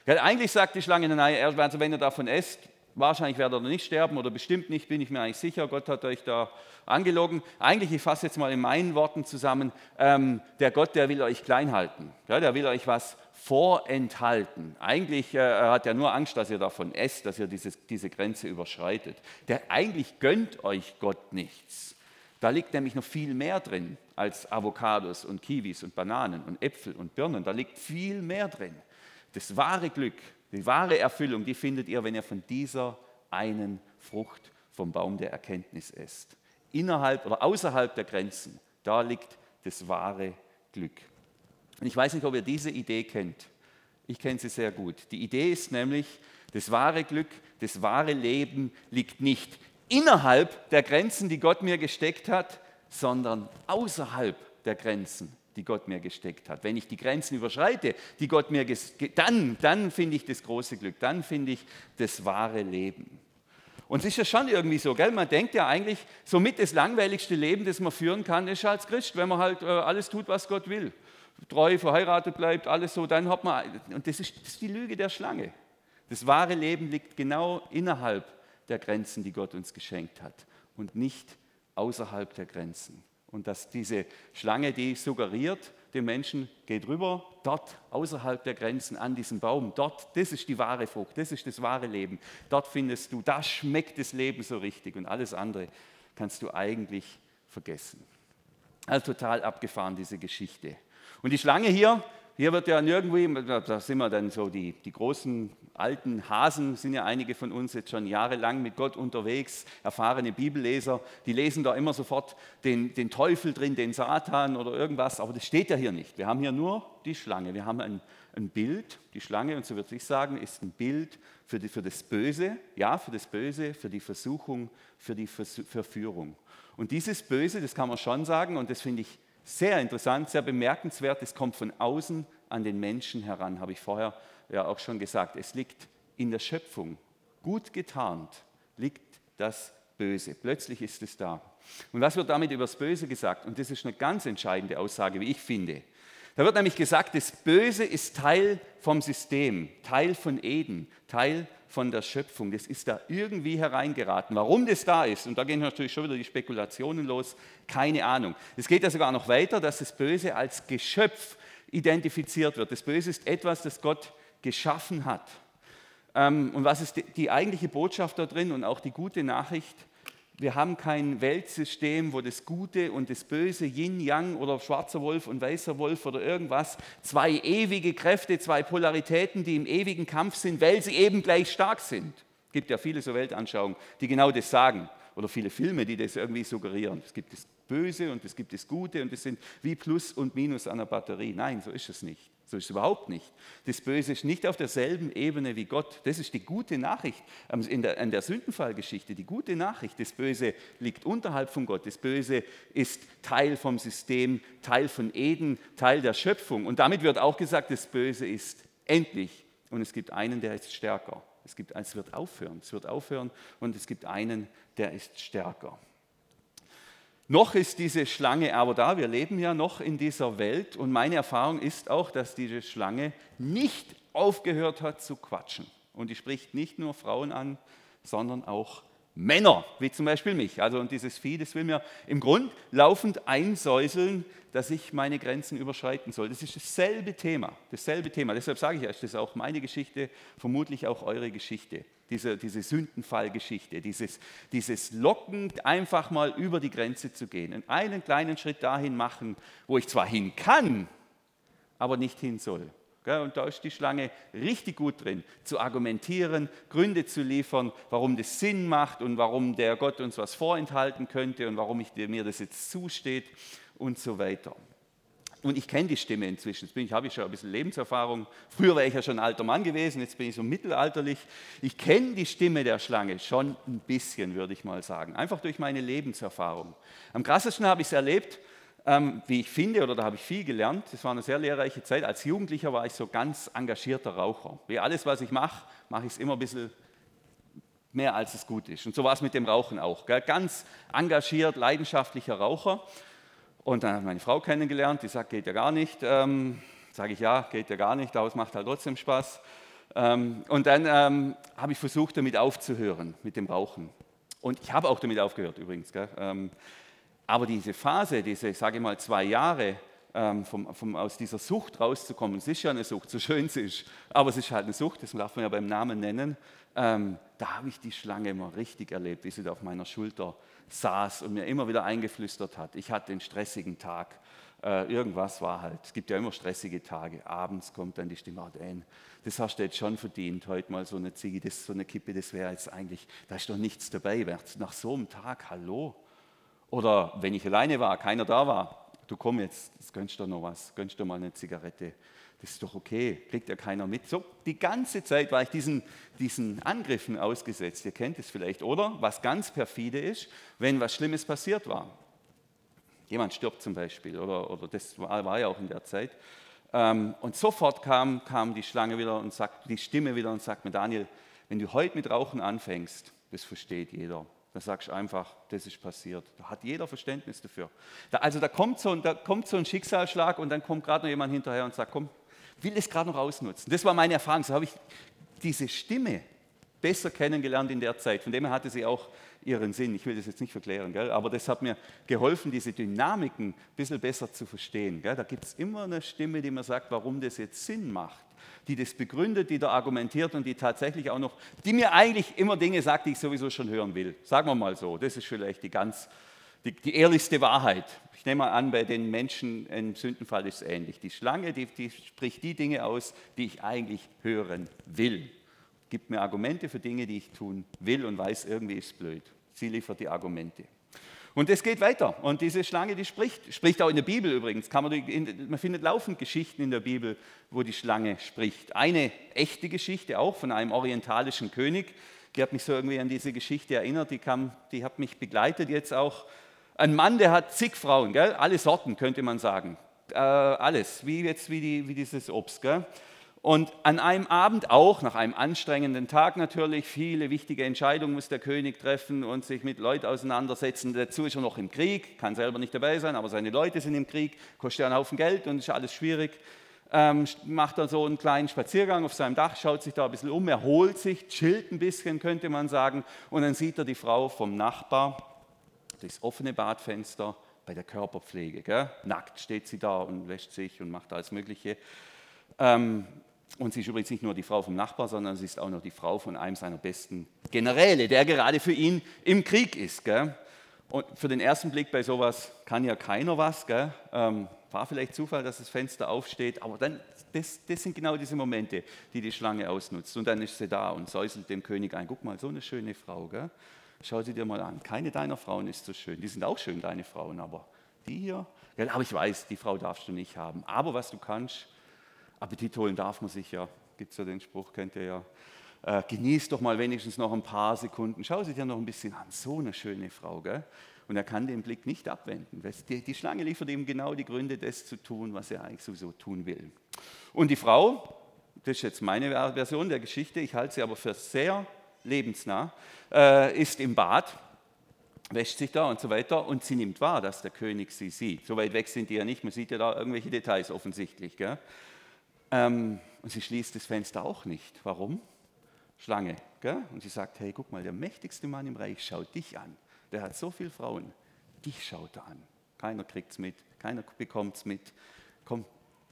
Ja, eigentlich sagt die Schlange, nein, also wenn ihr davon esst, wahrscheinlich werdet ihr nicht sterben oder bestimmt nicht, bin ich mir eigentlich sicher. Gott hat euch da angelogen. Eigentlich, ich fasse jetzt mal in meinen Worten zusammen, ähm, der Gott, der will euch klein halten. Ja, der will euch was vorenthalten. Eigentlich äh, hat er nur Angst, dass ihr davon esst, dass ihr dieses, diese Grenze überschreitet. Der eigentlich gönnt euch Gott nichts. Da liegt nämlich noch viel mehr drin als Avocados und Kiwis und Bananen und Äpfel und Birnen. Da liegt viel mehr drin. Das wahre Glück, die wahre Erfüllung, die findet ihr, wenn ihr von dieser einen Frucht vom Baum der Erkenntnis esst. Innerhalb oder außerhalb der Grenzen, da liegt das wahre Glück. Und ich weiß nicht, ob ihr diese Idee kennt. Ich kenne sie sehr gut. Die Idee ist nämlich, das wahre Glück, das wahre Leben liegt nicht innerhalb der Grenzen, die Gott mir gesteckt hat, sondern außerhalb der Grenzen, die Gott mir gesteckt hat. Wenn ich die Grenzen überschreite, die Gott mir dann, dann finde ich das große Glück, dann finde ich das wahre Leben. Und es ist ja schon irgendwie so, gell? man denkt ja eigentlich, somit das langweiligste Leben, das man führen kann, ist als Christ, wenn man halt äh, alles tut, was Gott will. Treu, verheiratet bleibt, alles so, dann hat man, und das ist, das ist die Lüge der Schlange. Das wahre Leben liegt genau innerhalb der Grenzen, die Gott uns geschenkt hat und nicht außerhalb der Grenzen. Und dass diese Schlange, die suggeriert, dem Menschen, geht rüber, dort außerhalb der Grenzen an diesem Baum, dort, das ist die wahre Frucht, das ist das wahre Leben. Dort findest du, da schmeckt das Leben so richtig und alles andere kannst du eigentlich vergessen. Also total abgefahren, diese Geschichte. Und die Schlange hier, hier wird ja nirgendwo, da sind wir dann so, die, die großen alten Hasen sind ja einige von uns jetzt schon jahrelang mit Gott unterwegs, erfahrene Bibelleser, die lesen da immer sofort den, den Teufel drin, den Satan oder irgendwas, aber das steht ja hier nicht. Wir haben hier nur die Schlange. Wir haben ein, ein Bild, die Schlange, und so würde ich sagen, ist ein Bild für, die, für das Böse, ja, für das Böse, für die Versuchung, für die Verführung. Und dieses Böse, das kann man schon sagen, und das finde ich sehr interessant, sehr bemerkenswert, es kommt von außen an den Menschen heran, habe ich vorher ja auch schon gesagt. Es liegt in der Schöpfung, gut getarnt, liegt das Böse. Plötzlich ist es da. Und was wird damit über das Böse gesagt? Und das ist eine ganz entscheidende Aussage, wie ich finde. Da wird nämlich gesagt, das Böse ist Teil vom System, Teil von Eden, Teil von der Schöpfung. Das ist da irgendwie hereingeraten. Warum das da ist, und da gehen natürlich schon wieder die Spekulationen los, keine Ahnung. Es geht ja sogar noch weiter, dass das Böse als Geschöpf identifiziert wird. Das Böse ist etwas, das Gott geschaffen hat. Ähm, und was ist die eigentliche Botschaft da drin und auch die gute Nachricht? Wir haben kein Weltsystem, wo das Gute und das Böse, Yin, Yang oder schwarzer Wolf und weißer Wolf oder irgendwas, zwei ewige Kräfte, zwei Polaritäten, die im ewigen Kampf sind, weil sie eben gleich stark sind. Es gibt ja viele so Weltanschauungen, die genau das sagen oder viele Filme, die das irgendwie suggerieren. Es gibt das Böse und es gibt das Gute und es sind wie Plus und Minus an der Batterie. Nein, so ist es nicht. So ist es überhaupt nicht. Das Böse ist nicht auf derselben Ebene wie Gott. Das ist die gute Nachricht in der, in der Sündenfallgeschichte. Die gute Nachricht, das Böse liegt unterhalb von Gott. Das Böse ist Teil vom System, Teil von Eden, Teil der Schöpfung. Und damit wird auch gesagt, das Böse ist endlich. Und es gibt einen, der ist stärker. Es, gibt, es wird aufhören. Es wird aufhören und es gibt einen, der ist stärker. Noch ist diese Schlange aber da, wir leben ja noch in dieser Welt und meine Erfahrung ist auch, dass diese Schlange nicht aufgehört hat zu quatschen. Und die spricht nicht nur Frauen an, sondern auch Männer, wie zum Beispiel mich. Also und dieses Vieh, das will mir im Grund laufend einsäuseln, dass ich meine Grenzen überschreiten soll. Das ist dasselbe Thema, dasselbe Thema. Deshalb sage ich euch, das ist auch meine Geschichte, vermutlich auch eure Geschichte. Diese, diese Sündenfallgeschichte, dieses, dieses Locken, einfach mal über die Grenze zu gehen, und einen kleinen Schritt dahin machen, wo ich zwar hin kann, aber nicht hin soll. Und da ist die Schlange richtig gut drin, zu argumentieren, Gründe zu liefern, warum das Sinn macht und warum der Gott uns was vorenthalten könnte und warum ich, mir das jetzt zusteht und so weiter. Und ich kenne die Stimme inzwischen. Jetzt bin ich, habe ich schon ein bisschen Lebenserfahrung. Früher wäre ich ja schon ein alter Mann gewesen, jetzt bin ich so mittelalterlich. Ich kenne die Stimme der Schlange schon ein bisschen, würde ich mal sagen. Einfach durch meine Lebenserfahrung. Am krassesten habe ich es erlebt, ähm, wie ich finde, oder da habe ich viel gelernt. Das war eine sehr lehrreiche Zeit. Als Jugendlicher war ich so ganz engagierter Raucher. Wie alles, was ich mache, mache ich es immer ein bisschen mehr, als es gut ist. Und so war es mit dem Rauchen auch. Gell? Ganz engagiert, leidenschaftlicher Raucher. Und dann ich meine Frau kennengelernt, die sagt, geht ja gar nicht. Ähm, Sage ich, ja, geht ja gar nicht, aber es macht halt trotzdem Spaß. Ähm, und dann ähm, habe ich versucht, damit aufzuhören, mit dem Rauchen. Und ich habe auch damit aufgehört übrigens. Gell? Ähm, aber diese Phase, diese, sage ich mal, zwei Jahre, ähm, vom, vom, aus dieser Sucht rauszukommen, es ist ja eine Sucht, so schön es ist, aber es ist halt eine Sucht, das darf man ja beim Namen nennen, ähm, da habe ich die Schlange immer richtig erlebt, wie sie da auf meiner Schulter saß und mir immer wieder eingeflüstert hat, ich hatte einen stressigen Tag, äh, irgendwas war halt, es gibt ja immer stressige Tage, abends kommt dann die Stimme, oh, Dan, das hast du jetzt schon verdient, heute mal so eine Ziege, das, so eine Kippe, das wäre jetzt eigentlich, da ist doch nichts dabei, nach so einem Tag, hallo, oder wenn ich alleine war, keiner da war, du komm jetzt, das gönnst du noch was, gönnst du mal eine Zigarette. Das ist doch okay, kriegt ja keiner mit. So, die ganze Zeit war ich diesen, diesen Angriffen ausgesetzt. Ihr kennt es vielleicht, oder? Was ganz perfide ist, wenn was Schlimmes passiert war. Jemand stirbt zum Beispiel, oder, oder das war, war ja auch in der Zeit. Ähm, und sofort kam, kam die Schlange wieder und sagt, die Stimme wieder und sagt mir, Daniel, wenn du heute mit Rauchen anfängst, das versteht jeder. Dann sagst du einfach, das ist passiert. Da hat jeder Verständnis dafür. Da, also da kommt, so, da kommt so ein Schicksalsschlag und dann kommt gerade noch jemand hinterher und sagt, komm, will es gerade noch ausnutzen. Das war meine Erfahrung. So habe ich diese Stimme besser kennengelernt in der Zeit. Von dem her hatte sie auch ihren Sinn. Ich will das jetzt nicht verklären, gell? aber das hat mir geholfen, diese Dynamiken ein bisschen besser zu verstehen. Gell? Da gibt es immer eine Stimme, die mir sagt, warum das jetzt Sinn macht die das begründet, die da argumentiert und die tatsächlich auch noch, die mir eigentlich immer Dinge sagt, die ich sowieso schon hören will. Sagen wir mal so, das ist vielleicht die ganz, die, die ehrlichste Wahrheit. Ich nehme mal an, bei den Menschen im Sündenfall ist es ähnlich. Die Schlange, die, die spricht die Dinge aus, die ich eigentlich hören will. Gibt mir Argumente für Dinge, die ich tun will und weiß, irgendwie ist es blöd. Sie liefert die Argumente. Und es geht weiter. Und diese Schlange, die spricht, spricht auch in der Bibel übrigens. Man, in, man, findet laufend Geschichten in der Bibel, wo die Schlange spricht. Eine echte Geschichte auch von einem orientalischen König. Die hat mich so irgendwie an diese Geschichte erinnert. Die, kam, die hat mich begleitet jetzt auch. Ein Mann, der hat zig Frauen, gell? alle Sorten könnte man sagen. Äh, alles, wie jetzt wie, die, wie dieses Obst. Gell? Und an einem Abend auch, nach einem anstrengenden Tag natürlich, viele wichtige Entscheidungen muss der König treffen und sich mit Leuten auseinandersetzen. Dazu ist er noch im Krieg, kann selber nicht dabei sein, aber seine Leute sind im Krieg, kostet einen Haufen Geld und ist alles schwierig. Ähm, macht er so einen kleinen Spaziergang auf seinem Dach, schaut sich da ein bisschen um, erholt sich, chillt ein bisschen, könnte man sagen. Und dann sieht er die Frau vom Nachbar durchs offene Badfenster bei der Körperpflege. Gell? Nackt steht sie da und wäscht sich und macht alles Mögliche. Ähm, und sie ist übrigens nicht nur die Frau vom Nachbar, sondern sie ist auch noch die Frau von einem seiner besten Generäle, der gerade für ihn im Krieg ist. Gell? Und für den ersten Blick bei sowas kann ja keiner was. Gell? Ähm, war vielleicht Zufall, dass das Fenster aufsteht, aber dann, das, das, sind genau diese Momente, die die Schlange ausnutzt. Und dann ist sie da und säuselt dem König ein. Guck mal, so eine schöne Frau. Gell? Schau sie dir mal an. Keine deiner Frauen ist so schön. Die sind auch schön, deine Frauen, aber die hier. Gell? Aber ich weiß, die Frau darfst du nicht haben. Aber was du kannst, Appetit holen darf man sich ja, gibt es ja den Spruch, kennt ihr ja. Äh, genieß doch mal wenigstens noch ein paar Sekunden. Schau sie dir noch ein bisschen an. So eine schöne Frau, gell? Und er kann den Blick nicht abwenden. Die, die Schlange liefert ihm genau die Gründe, das zu tun, was er eigentlich sowieso tun will. Und die Frau, das ist jetzt meine Version der Geschichte, ich halte sie aber für sehr lebensnah, äh, ist im Bad, wäscht sich da und so weiter und sie nimmt wahr, dass der König sie sieht. So weit weg sind die ja nicht, man sieht ja da irgendwelche Details offensichtlich. Gell? Ähm, und sie schließt das Fenster auch nicht. Warum? Schlange. Gell? Und sie sagt, hey, guck mal, der mächtigste Mann im Reich schaut dich an. Der hat so viele Frauen. Dich schaut er an. Keiner kriegt es mit, keiner bekommt es mit. Komm,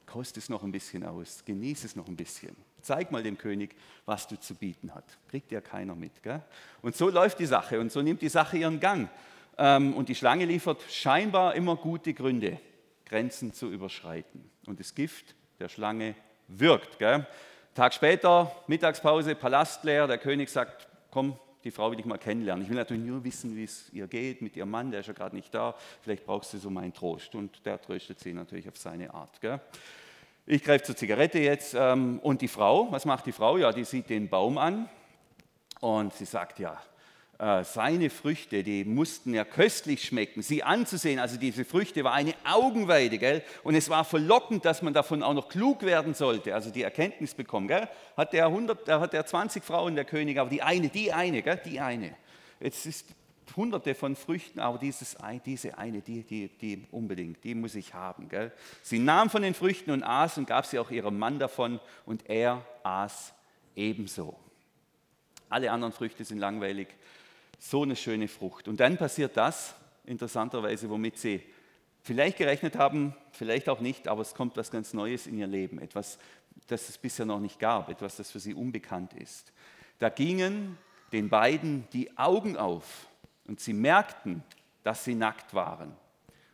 kost es noch ein bisschen aus, genieße es noch ein bisschen. Zeig mal dem König, was du zu bieten hast. Kriegt ja keiner mit. Gell? Und so läuft die Sache und so nimmt die Sache ihren Gang. Ähm, und die Schlange liefert scheinbar immer gute Gründe, Grenzen zu überschreiten. Und das Gift der Schlange wirkt. Gell? Tag später, Mittagspause, Palast leer, der König sagt, komm, die Frau will ich mal kennenlernen. Ich will natürlich nur wissen, wie es ihr geht mit ihrem Mann, der ist ja gerade nicht da. Vielleicht brauchst du so meinen Trost. Und der tröstet sie natürlich auf seine Art. Gell? Ich greife zur Zigarette jetzt. Ähm, und die Frau, was macht die Frau? Ja, die sieht den Baum an und sie sagt, ja, seine Früchte, die mussten ja köstlich schmecken, sie anzusehen. Also diese Früchte war eine Augenweide, gell? Und es war verlockend, dass man davon auch noch klug werden sollte, also die Erkenntnis bekommen, gell? Hat der 100, hat der 20 Frauen der König, aber die eine, die eine, gell? Die eine. Jetzt ist hunderte von Früchten, aber dieses, diese eine, die, die, die unbedingt, die muss ich haben. Gell? Sie nahm von den Früchten und aß und gab sie auch ihrem Mann davon und er aß ebenso. Alle anderen Früchte sind langweilig. So eine schöne Frucht. Und dann passiert das, interessanterweise, womit sie vielleicht gerechnet haben, vielleicht auch nicht, aber es kommt was ganz Neues in ihr Leben. Etwas, das es bisher noch nicht gab, etwas, das für sie unbekannt ist. Da gingen den beiden die Augen auf und sie merkten, dass sie nackt waren.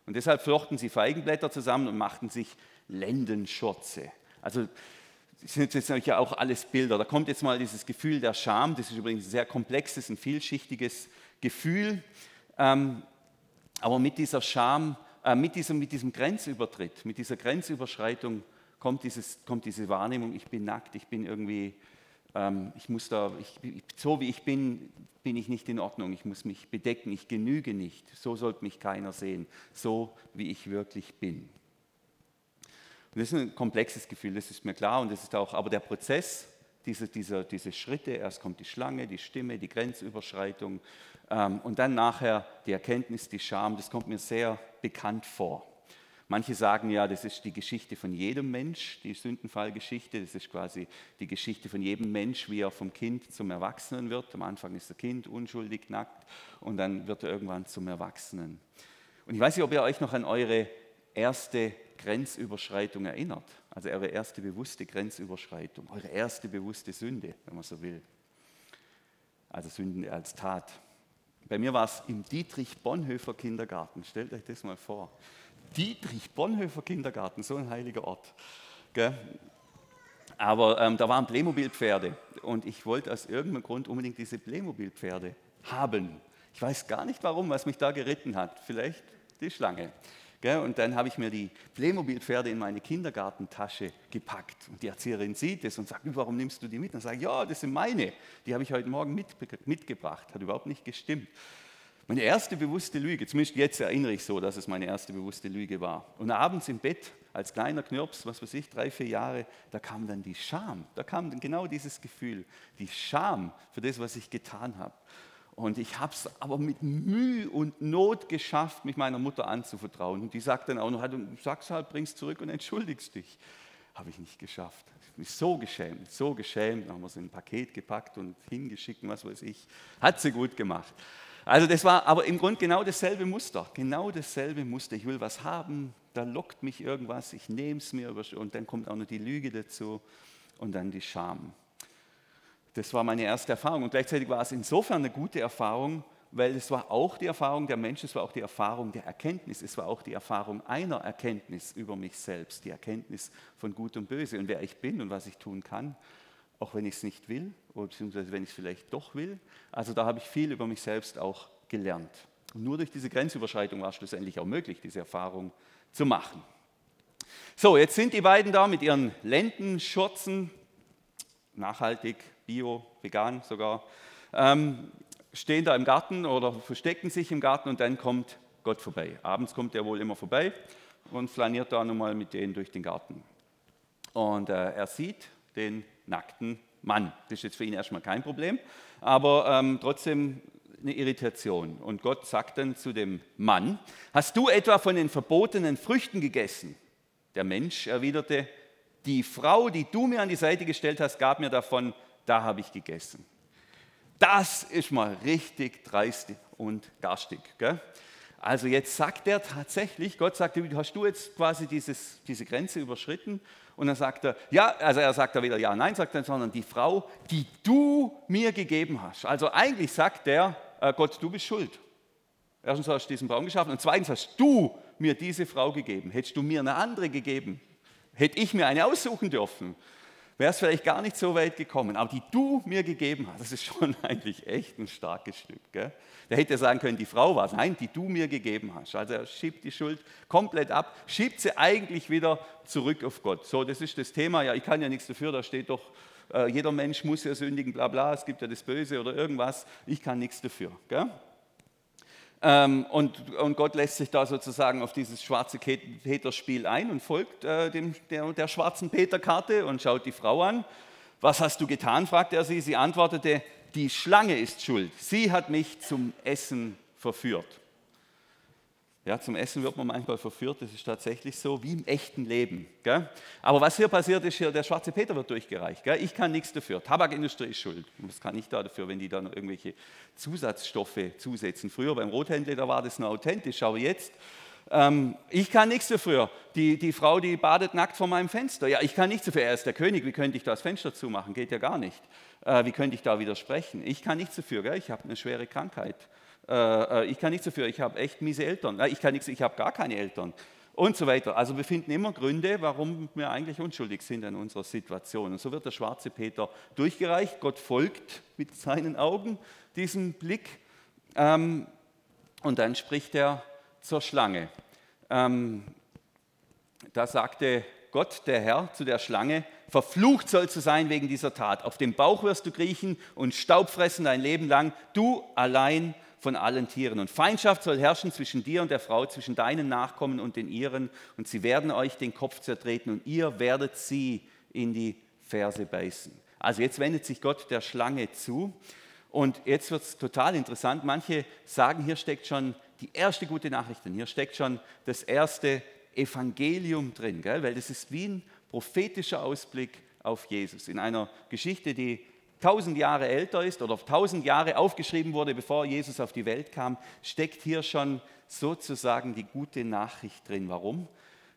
Und deshalb flochten sie Feigenblätter zusammen und machten sich Lendenschürze. Also sind jetzt ja auch alles Bilder. Da kommt jetzt mal dieses Gefühl der Scham. Das ist übrigens ein sehr komplexes und vielschichtiges Gefühl. Ähm, aber mit dieser Scham, äh, mit, diesem, mit diesem Grenzübertritt, mit dieser Grenzüberschreitung kommt, dieses, kommt diese Wahrnehmung, ich bin nackt, ich bin irgendwie, ähm, ich muss da, ich, so wie ich bin, bin ich nicht in Ordnung, ich muss mich bedecken, ich genüge nicht, so sollte mich keiner sehen, so wie ich wirklich bin. Und das ist ein komplexes Gefühl, das ist mir klar. Und das ist auch, aber der Prozess, diese, diese, diese Schritte, erst kommt die Schlange, die Stimme, die Grenzüberschreitung ähm, und dann nachher die Erkenntnis, die Scham, das kommt mir sehr bekannt vor. Manche sagen ja, das ist die Geschichte von jedem Mensch, die Sündenfallgeschichte. Das ist quasi die Geschichte von jedem Mensch, wie er vom Kind zum Erwachsenen wird. Am Anfang ist er Kind, unschuldig, nackt und dann wird er irgendwann zum Erwachsenen. Und ich weiß nicht, ob ihr euch noch an eure erste Grenzüberschreitung erinnert. Also eure erste bewusste Grenzüberschreitung, eure erste bewusste Sünde, wenn man so will. Also Sünden als Tat. Bei mir war es im Dietrich Bonhoeffer Kindergarten. Stellt euch das mal vor. Dietrich Bonhoeffer Kindergarten, so ein heiliger Ort. Gell? Aber ähm, da waren Playmobil-Pferde und ich wollte aus irgendeinem Grund unbedingt diese Playmobil-Pferde haben. Ich weiß gar nicht warum, was mich da geritten hat. Vielleicht die Schlange. Und dann habe ich mir die Playmobil-Pferde in meine Kindergartentasche gepackt. Und die Erzieherin sieht es und sagt, warum nimmst du die mit? Und sage ich, ja, das sind meine. Die habe ich heute Morgen mit, mitgebracht. Hat überhaupt nicht gestimmt. Meine erste bewusste Lüge, zumindest jetzt erinnere ich so, dass es meine erste bewusste Lüge war. Und abends im Bett, als kleiner Knirps, was weiß ich, drei, vier Jahre, da kam dann die Scham. Da kam dann genau dieses Gefühl, die Scham für das, was ich getan habe. Und ich habe es aber mit Mühe und Not geschafft, mich meiner Mutter anzuvertrauen. Und die sagt dann auch noch, sag's halt, bring's zurück und entschuldigst dich. Habe ich nicht geschafft. Ich mich so geschämt, so geschämt. Dann haben wir es in ein Paket gepackt und hingeschickt, was weiß ich. Hat sie gut gemacht. Also das war aber im Grunde genau dasselbe Muster. Genau dasselbe Muster. Ich will was haben, da lockt mich irgendwas, ich nehme es mir und dann kommt auch noch die Lüge dazu und dann die Scham. Das war meine erste Erfahrung. Und gleichzeitig war es insofern eine gute Erfahrung, weil es war auch die Erfahrung der Menschen, es war auch die Erfahrung der Erkenntnis, es war auch die Erfahrung einer Erkenntnis über mich selbst, die Erkenntnis von Gut und Böse und wer ich bin und was ich tun kann, auch wenn ich es nicht will beziehungsweise wenn ich es vielleicht doch will. Also da habe ich viel über mich selbst auch gelernt. Und nur durch diese Grenzüberschreitung war es schlussendlich auch möglich, diese Erfahrung zu machen. So, jetzt sind die beiden da mit ihren Lendenschürzen, nachhaltig, bio, vegan sogar, ähm, stehen da im Garten oder verstecken sich im Garten und dann kommt Gott vorbei. Abends kommt er wohl immer vorbei und flaniert da nochmal mit denen durch den Garten. Und äh, er sieht den nackten Mann. Das ist jetzt für ihn erstmal kein Problem, aber ähm, trotzdem eine Irritation. Und Gott sagt dann zu dem Mann, hast du etwa von den verbotenen Früchten gegessen? Der Mensch erwiderte, die Frau, die du mir an die Seite gestellt hast, gab mir davon da habe ich gegessen. Das ist mal richtig dreist und garstig. Gell? Also jetzt sagt er tatsächlich, Gott sagt, hast du jetzt quasi dieses, diese Grenze überschritten? Und dann sagt er, ja, also er sagt da wieder ja, nein, sagt er, sondern die Frau, die du mir gegeben hast. Also eigentlich sagt er, äh, Gott, du bist schuld. Erstens hast du diesen Baum geschaffen und zweitens hast du mir diese Frau gegeben. Hättest du mir eine andere gegeben, hätte ich mir eine aussuchen dürfen wäre es vielleicht gar nicht so weit gekommen. Aber die du mir gegeben hast, das ist schon eigentlich echt ein starkes Stück. Gell? Der hätte sagen können, die Frau war es. Nein, die du mir gegeben hast. Also er schiebt die Schuld komplett ab, schiebt sie eigentlich wieder zurück auf Gott. So, das ist das Thema. Ja, ich kann ja nichts dafür, da steht doch, äh, jeder Mensch muss ja sündigen, bla bla, es gibt ja das Böse oder irgendwas. Ich kann nichts dafür. Gell? Ähm, und, und, Gott lässt sich da sozusagen auf dieses schwarze Peter-Spiel ein und folgt äh, dem, der, der schwarzen Peter-Karte und schaut die Frau an. Was hast du getan? fragte er sie. Sie antwortete, die Schlange ist schuld. Sie hat mich zum Essen verführt. Ja, zum Essen wird man manchmal verführt, das ist tatsächlich so, wie im echten Leben. Gell? Aber was hier passiert ist, hier, der schwarze Peter wird durchgereicht. Gell? Ich kann nichts dafür. Tabakindustrie ist schuld. Was kann ich da dafür, wenn die dann irgendwelche Zusatzstoffe zusetzen? Früher beim Rothändler, da war das nur authentisch, aber jetzt, ähm, ich kann nichts dafür. Die, die Frau, die badet nackt vor meinem Fenster. Ja, ich kann nichts dafür. Er ist der König, wie könnte ich das Fenster zumachen? Geht ja gar nicht. Äh, wie könnte ich da widersprechen? Ich kann nichts dafür. Gell? Ich habe eine schwere Krankheit. Äh, äh, ich kann nichts dafür, ich habe echt miese Eltern, ich kann nichts, ich habe gar keine Eltern und so weiter. Also wir finden immer Gründe, warum wir eigentlich unschuldig sind an unserer Situation. Und so wird der schwarze Peter durchgereicht. Gott folgt mit seinen Augen diesem Blick ähm, und dann spricht er zur Schlange. Ähm, da sagte Gott, der Herr, zu der Schlange, verflucht sollst du sein wegen dieser Tat. Auf dem Bauch wirst du kriechen und Staub fressen dein Leben lang. Du allein von allen Tieren. Und Feindschaft soll herrschen zwischen dir und der Frau, zwischen deinen Nachkommen und den ihren. Und sie werden euch den Kopf zertreten und ihr werdet sie in die Ferse beißen. Also jetzt wendet sich Gott der Schlange zu. Und jetzt wird es total interessant. Manche sagen, hier steckt schon die erste gute Nachricht drin. Hier steckt schon das erste Evangelium drin, gell? weil das ist wie ein prophetischer Ausblick auf Jesus. In einer Geschichte, die tausend Jahre älter ist oder tausend Jahre aufgeschrieben wurde, bevor Jesus auf die Welt kam, steckt hier schon sozusagen die gute Nachricht drin. Warum?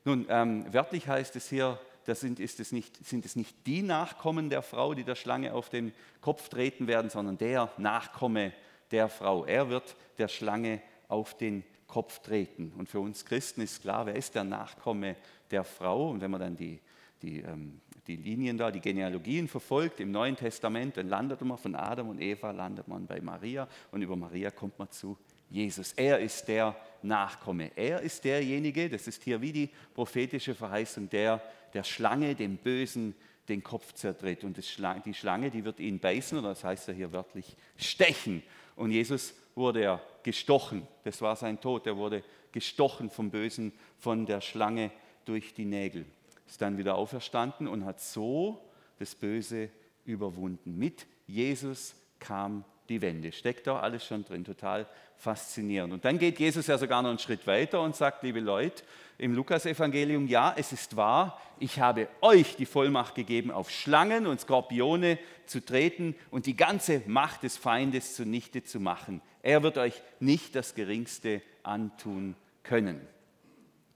Nun, ähm, wörtlich heißt es hier, das sind, ist es nicht, sind es nicht die Nachkommen der Frau, die der Schlange auf den Kopf treten werden, sondern der Nachkomme der Frau. Er wird der Schlange auf den Kopf treten. Und für uns Christen ist klar, wer ist der Nachkomme der Frau? Und wenn man dann die, die ähm, die Linien da, die Genealogien verfolgt im Neuen Testament, dann landet man von Adam und Eva, landet man bei Maria und über Maria kommt man zu Jesus. Er ist der Nachkomme. Er ist derjenige, das ist hier wie die prophetische Verheißung, der der Schlange, dem Bösen, den Kopf zertritt. Und die Schlange, die wird ihn beißen, oder das heißt ja hier wörtlich stechen. Und Jesus wurde ja gestochen. Das war sein Tod. Er wurde gestochen vom Bösen, von der Schlange durch die Nägel ist dann wieder auferstanden und hat so das Böse überwunden. Mit Jesus kam die Wende. Steckt da alles schon drin, total faszinierend. Und dann geht Jesus ja sogar noch einen Schritt weiter und sagt, liebe Leute, im Lukasevangelium, ja, es ist wahr, ich habe euch die Vollmacht gegeben, auf Schlangen und Skorpione zu treten und die ganze Macht des Feindes zunichte zu machen. Er wird euch nicht das Geringste antun können.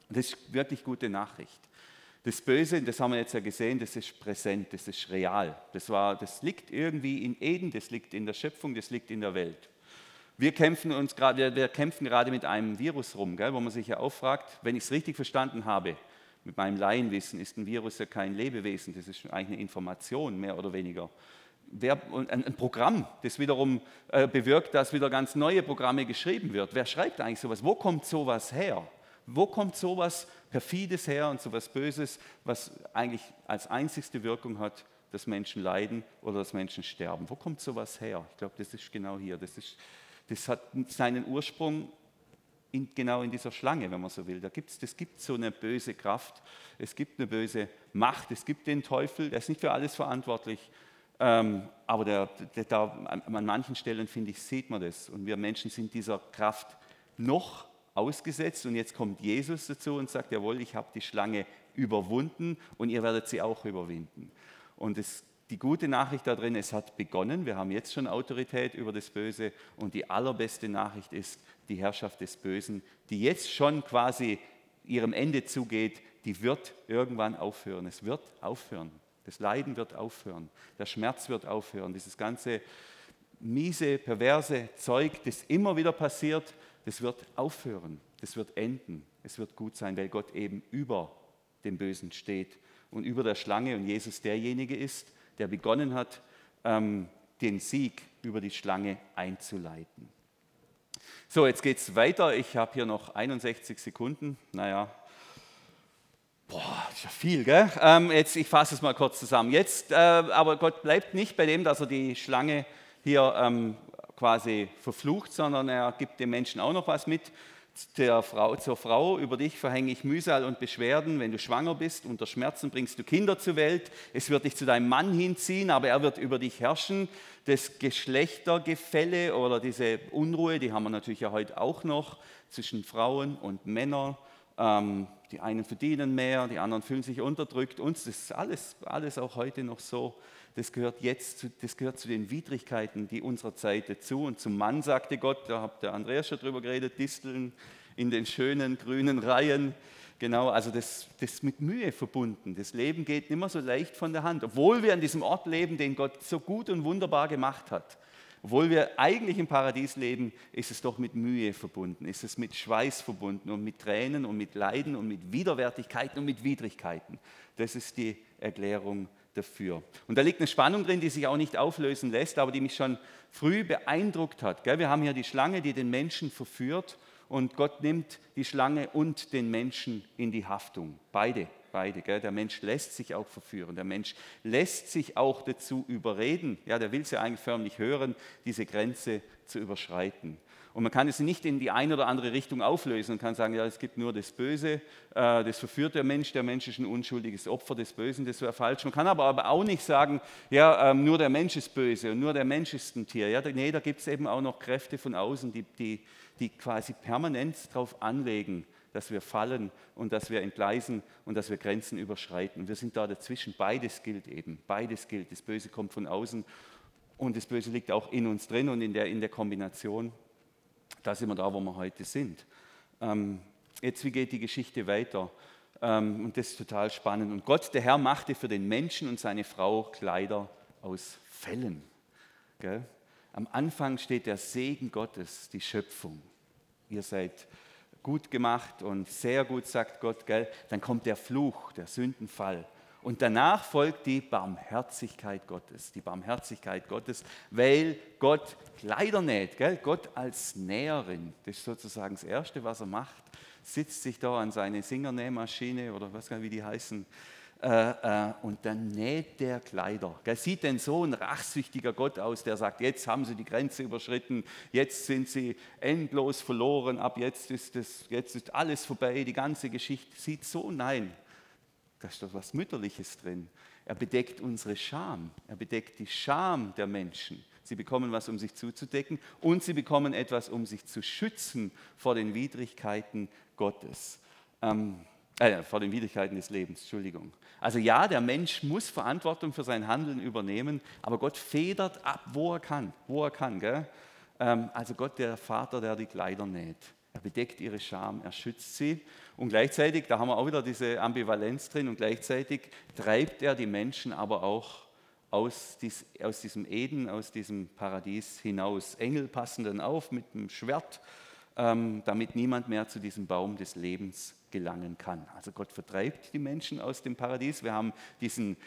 Das ist wirklich gute Nachricht. Das Böse, das haben wir jetzt ja gesehen, das ist präsent, das ist real. Das, war, das liegt irgendwie in Eden, das liegt in der Schöpfung, das liegt in der Welt. Wir kämpfen, uns grad, wir kämpfen gerade mit einem Virus rum, gell, wo man sich ja auch fragt, wenn ich es richtig verstanden habe, mit meinem Laienwissen ist ein Virus ja kein Lebewesen, das ist eigentlich eine Information, mehr oder weniger. Wer, ein, ein, Programm, das wiederum äh, bewirkt, dass wieder ganz neue Programme geschrieben wird. Wer schreibt eigentlich sowas? Wo kommt sowas her? Wo kommt sowas Perfides her und sowas Böses, was eigentlich als einzigste Wirkung hat, dass Menschen leiden oder dass Menschen sterben? Wo kommt sowas her? Ich glaube, das ist genau hier. Das, ist, das hat seinen Ursprung in, genau in dieser Schlange, wenn man so will. Da gibt's, das gibt so eine böse Kraft, es gibt eine böse Macht, es gibt den Teufel, der ist nicht für alles verantwortlich. Ähm, aber der, der, da, an manchen Stellen, finde ich, sieht man das. Und wir Menschen sind dieser Kraft noch ausgesetzt. Und jetzt kommt Jesus dazu und sagt, jawohl, ich habe die Schlange überwunden und ihr werdet sie auch überwinden. Und das, die gute Nachricht da drin, es hat begonnen. Wir haben jetzt schon Autorität über das Böse. Und die allerbeste Nachricht ist die Herrschaft des Bösen, die jetzt schon quasi ihrem Ende zugeht, die wird irgendwann aufhören. Es wird aufhören. Das Leiden wird aufhören. Der Schmerz wird aufhören. Dieses ganze miese, perverse Zeug, das immer wieder passiert, das wird aufhören, das wird enden, es wird gut sein, weil Gott eben über dem Bösen steht und über der Schlange und Jesus derjenige ist, der begonnen hat, ähm, den Sieg über die Schlange einzuleiten. So, jetzt geht es weiter. Ich habe hier noch 61 Sekunden. Naja, boah, ist ja viel, gell? Ähm, jetzt, ich fasse es mal kurz zusammen. Jetzt, äh, aber Gott bleibt nicht bei dem, dass er die Schlange hier ähm, quasi verflucht, sondern er gibt dem Menschen auch noch was mit. der Frau, zur Frau, über dich verhänge ich Mühsal und Beschwerden. Wenn du schwanger bist, unter Schmerzen bringst du Kinder zur Welt. Es wird dich zu deinem Mann hinziehen, aber er wird über dich herrschen. Das Geschlechtergefälle oder diese Unruhe, die haben wir natürlich ja heute auch noch zwischen Frauen und Männern. Ähm, die einen verdienen mehr, die anderen fühlen sich unterdrückt. Uns ist alles, alles auch heute noch so. Das gehört jetzt, zu, das gehört zu den Widrigkeiten, die unserer Zeit dazu. Und zum Mann sagte Gott, da hat der Andreas schon drüber geredet, Disteln in den schönen grünen Reihen. Genau, also das, das mit Mühe verbunden. Das Leben geht nicht mehr so leicht von der Hand, obwohl wir an diesem Ort leben, den Gott so gut und wunderbar gemacht hat. Obwohl wir eigentlich im Paradies leben, ist es doch mit Mühe verbunden, ist es mit Schweiß verbunden und mit Tränen und mit Leiden und mit Widerwärtigkeiten und mit Widrigkeiten. Das ist die Erklärung dafür. Und da liegt eine Spannung drin, die sich auch nicht auflösen lässt, aber die mich schon früh beeindruckt hat. Wir haben hier die Schlange, die den Menschen verführt und Gott nimmt die Schlange und den Menschen in die Haftung. Beide, beide. Der Mensch lässt sich auch verführen. Der Mensch lässt sich auch dazu überreden. Ja, der will es ja eigentlich förmlich hören, diese Grenze zu überschreiten. Und man kann es nicht in die eine oder andere Richtung auflösen und kann sagen, ja, es gibt nur das Böse, äh, das verführt der Mensch, der Mensch ist ein unschuldiges Opfer des Bösen, das wäre falsch. Man kann aber auch nicht sagen, ja, ähm, nur der Mensch ist böse und nur der Mensch ist ein Tier. Ja, nee, da gibt es eben auch noch Kräfte von außen, die, die, die quasi permanent darauf anlegen, dass wir fallen und dass wir entgleisen und dass wir Grenzen überschreiten. Wir sind da dazwischen. Beides gilt eben. Beides gilt. Das Böse kommt von außen und das Böse liegt auch in uns drin und in der, in der Kombination da sind wir da, wo wir heute sind. Ähm, jetzt, wie geht die Geschichte weiter? Ähm, und das ist total spannend. Und Gott, der Herr, machte für den Menschen und seine Frau Kleider aus Fellen. Gell? Am Anfang steht der Segen Gottes, die Schöpfung. Ihr seid gut gemacht und sehr gut, sagt Gott. Gell? Dann kommt der Fluch, der Sündenfall. Und danach folgt die Barmherzigkeit Gottes, die Barmherzigkeit Gottes, weil Gott Kleider näht, gell? Gott als Näherin, das ist sozusagen das Erste, was er macht, sitzt sich da an seine Singernähmaschine oder was kann wie die heißen, äh, äh, und dann näht der Kleider. Gell? Sieht denn so ein rachsüchtiger Gott aus, der sagt, jetzt haben sie die Grenze überschritten, jetzt sind sie endlos verloren, ab jetzt ist, das, jetzt ist alles vorbei, die ganze Geschichte sieht so, nein, da ist doch was Mütterliches drin. Er bedeckt unsere Scham. Er bedeckt die Scham der Menschen. Sie bekommen was, um sich zuzudecken und sie bekommen etwas, um sich zu schützen vor den Widrigkeiten Gottes. Ähm, äh, vor den Widrigkeiten des Lebens, Entschuldigung. Also ja, der Mensch muss Verantwortung für sein Handeln übernehmen, aber Gott federt ab, wo er kann, wo er kann. Ähm, also Gott, der Vater, der die Kleider näht. Er bedeckt ihre Scham, er schützt sie. Und gleichzeitig, da haben wir auch wieder diese Ambivalenz drin, und gleichzeitig treibt er die Menschen aber auch aus, dies, aus diesem Eden, aus diesem Paradies hinaus. Engel passen dann auf mit dem Schwert, ähm, damit niemand mehr zu diesem Baum des Lebens gelangen kann. Also Gott vertreibt die Menschen aus dem Paradies. Wir haben diesen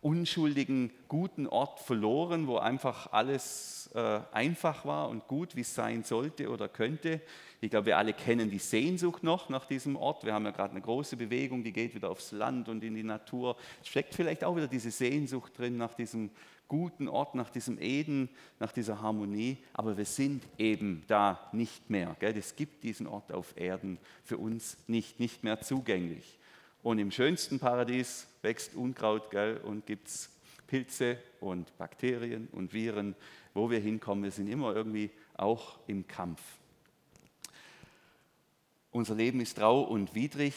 unschuldigen, guten Ort verloren, wo einfach alles äh, einfach war und gut, wie es sein sollte oder könnte. Ich glaube, wir alle kennen die Sehnsucht noch nach diesem Ort. Wir haben ja gerade eine große Bewegung, die geht wieder aufs Land und in die Natur. Es steckt vielleicht auch wieder diese Sehnsucht drin nach diesem guten Ort, nach diesem Eden, nach dieser Harmonie. Aber wir sind eben da nicht mehr. Gell? Es gibt diesen Ort auf Erden für uns nicht, nicht mehr zugänglich. Und im schönsten Paradies wächst Unkraut gell, und gibt es Pilze und Bakterien und Viren. Wo wir hinkommen, wir sind immer irgendwie auch im Kampf. Unser Leben ist rau und widrig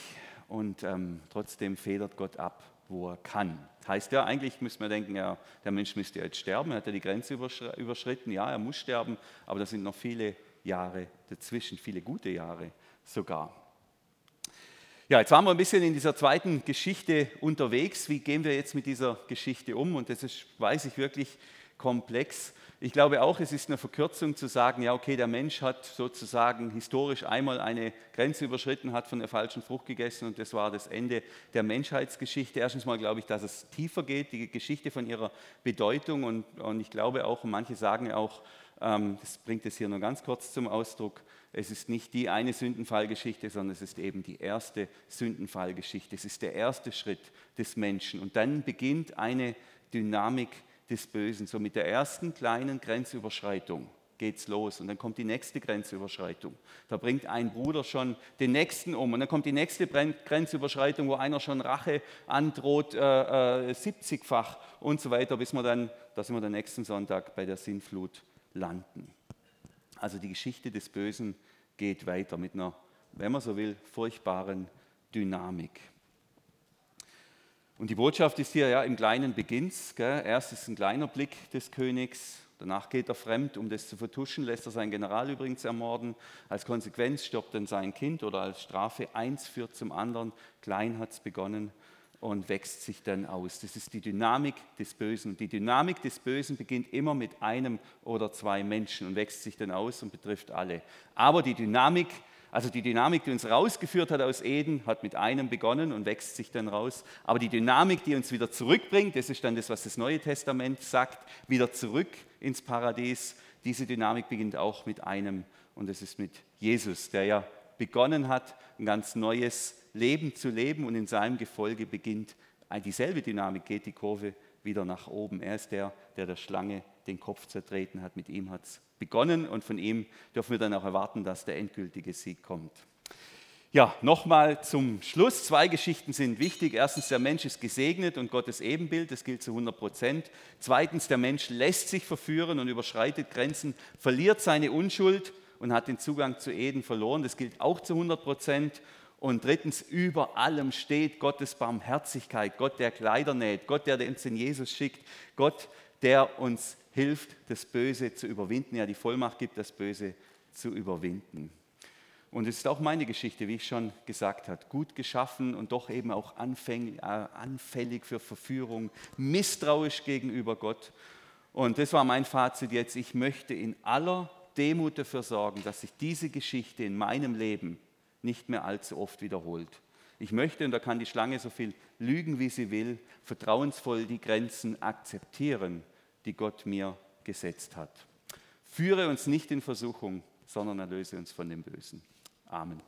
und ähm, trotzdem federt Gott ab, wo er kann. Heißt ja, eigentlich müsste man denken, ja, der Mensch müsste jetzt sterben, er hat ja die Grenze überschritten, ja, er muss sterben, aber da sind noch viele Jahre dazwischen, viele gute Jahre sogar. Ja, jetzt waren wir ein bisschen in dieser zweiten Geschichte unterwegs. Wie gehen wir jetzt mit dieser Geschichte um? Und das ist, weiß ich, wirklich komplex. Ich glaube auch, es ist eine Verkürzung zu sagen, ja, okay, der Mensch hat sozusagen historisch einmal eine Grenze überschritten, hat von der falschen Frucht gegessen und das war das Ende der Menschheitsgeschichte. Erstens mal glaube ich, dass es tiefer geht, die Geschichte von ihrer Bedeutung und, und ich glaube auch, und manche sagen auch, ähm, das bringt es hier nur ganz kurz zum Ausdruck, es ist nicht die eine Sündenfallgeschichte, sondern es ist eben die erste Sündenfallgeschichte. Es ist der erste Schritt des Menschen. Und dann beginnt eine Dynamik des Bösen, so mit der ersten kleinen Grenzüberschreitung. geht's los. Und dann kommt die nächste Grenzüberschreitung. Da bringt ein Bruder schon den nächsten um. Und dann kommt die nächste Grenzüberschreitung, wo einer schon Rache androht, äh, äh, 70-fach und so weiter, bis wir dann, da sind wir dann nächsten Sonntag bei der Sintflut landen. Also die Geschichte des Bösen geht weiter mit einer, wenn man so will, furchtbaren Dynamik. Und die Botschaft ist hier ja im Kleinen beginnt's. Erst ist ein kleiner Blick des Königs, danach geht er fremd, um das zu vertuschen, lässt er seinen General übrigens ermorden. Als Konsequenz stirbt dann sein Kind oder als Strafe. Eins führt zum anderen. Klein hat es begonnen und wächst sich dann aus. Das ist die Dynamik des Bösen. Und die Dynamik des Bösen beginnt immer mit einem oder zwei Menschen und wächst sich dann aus und betrifft alle. Aber die Dynamik also die Dynamik, die uns rausgeführt hat aus Eden, hat mit einem begonnen und wächst sich dann raus. Aber die Dynamik, die uns wieder zurückbringt, das ist dann das, was das Neue Testament sagt, wieder zurück ins Paradies. Diese Dynamik beginnt auch mit einem und das ist mit Jesus, der ja begonnen hat, ein ganz neues Leben zu leben und in seinem Gefolge beginnt dieselbe Dynamik, geht die Kurve wieder nach oben. Er ist der, der der Schlange den Kopf zertreten hat. Mit ihm hat es begonnen und von ihm dürfen wir dann auch erwarten, dass der endgültige Sieg kommt. Ja, nochmal zum Schluss. Zwei Geschichten sind wichtig. Erstens, der Mensch ist gesegnet und Gottes Ebenbild, das gilt zu 100 Prozent. Zweitens, der Mensch lässt sich verführen und überschreitet Grenzen, verliert seine Unschuld und hat den Zugang zu Eden verloren. Das gilt auch zu 100 Prozent. Und drittens, über allem steht Gottes Barmherzigkeit, Gott, der Kleider näht, Gott, der uns in Jesus schickt, Gott, der uns hilft, das Böse zu überwinden, ja die Vollmacht gibt, das Böse zu überwinden. Und es ist auch meine Geschichte, wie ich schon gesagt habe, gut geschaffen und doch eben auch äh, anfällig für Verführung, misstrauisch gegenüber Gott. Und das war mein Fazit jetzt. Ich möchte in aller Demut dafür sorgen, dass sich diese Geschichte in meinem Leben nicht mehr allzu oft wiederholt. Ich möchte, und da kann die Schlange so viel lügen, wie sie will, vertrauensvoll die Grenzen akzeptieren die Gott mir gesetzt hat. Führe uns nicht in Versuchung, sondern erlöse uns von dem Bösen. Amen.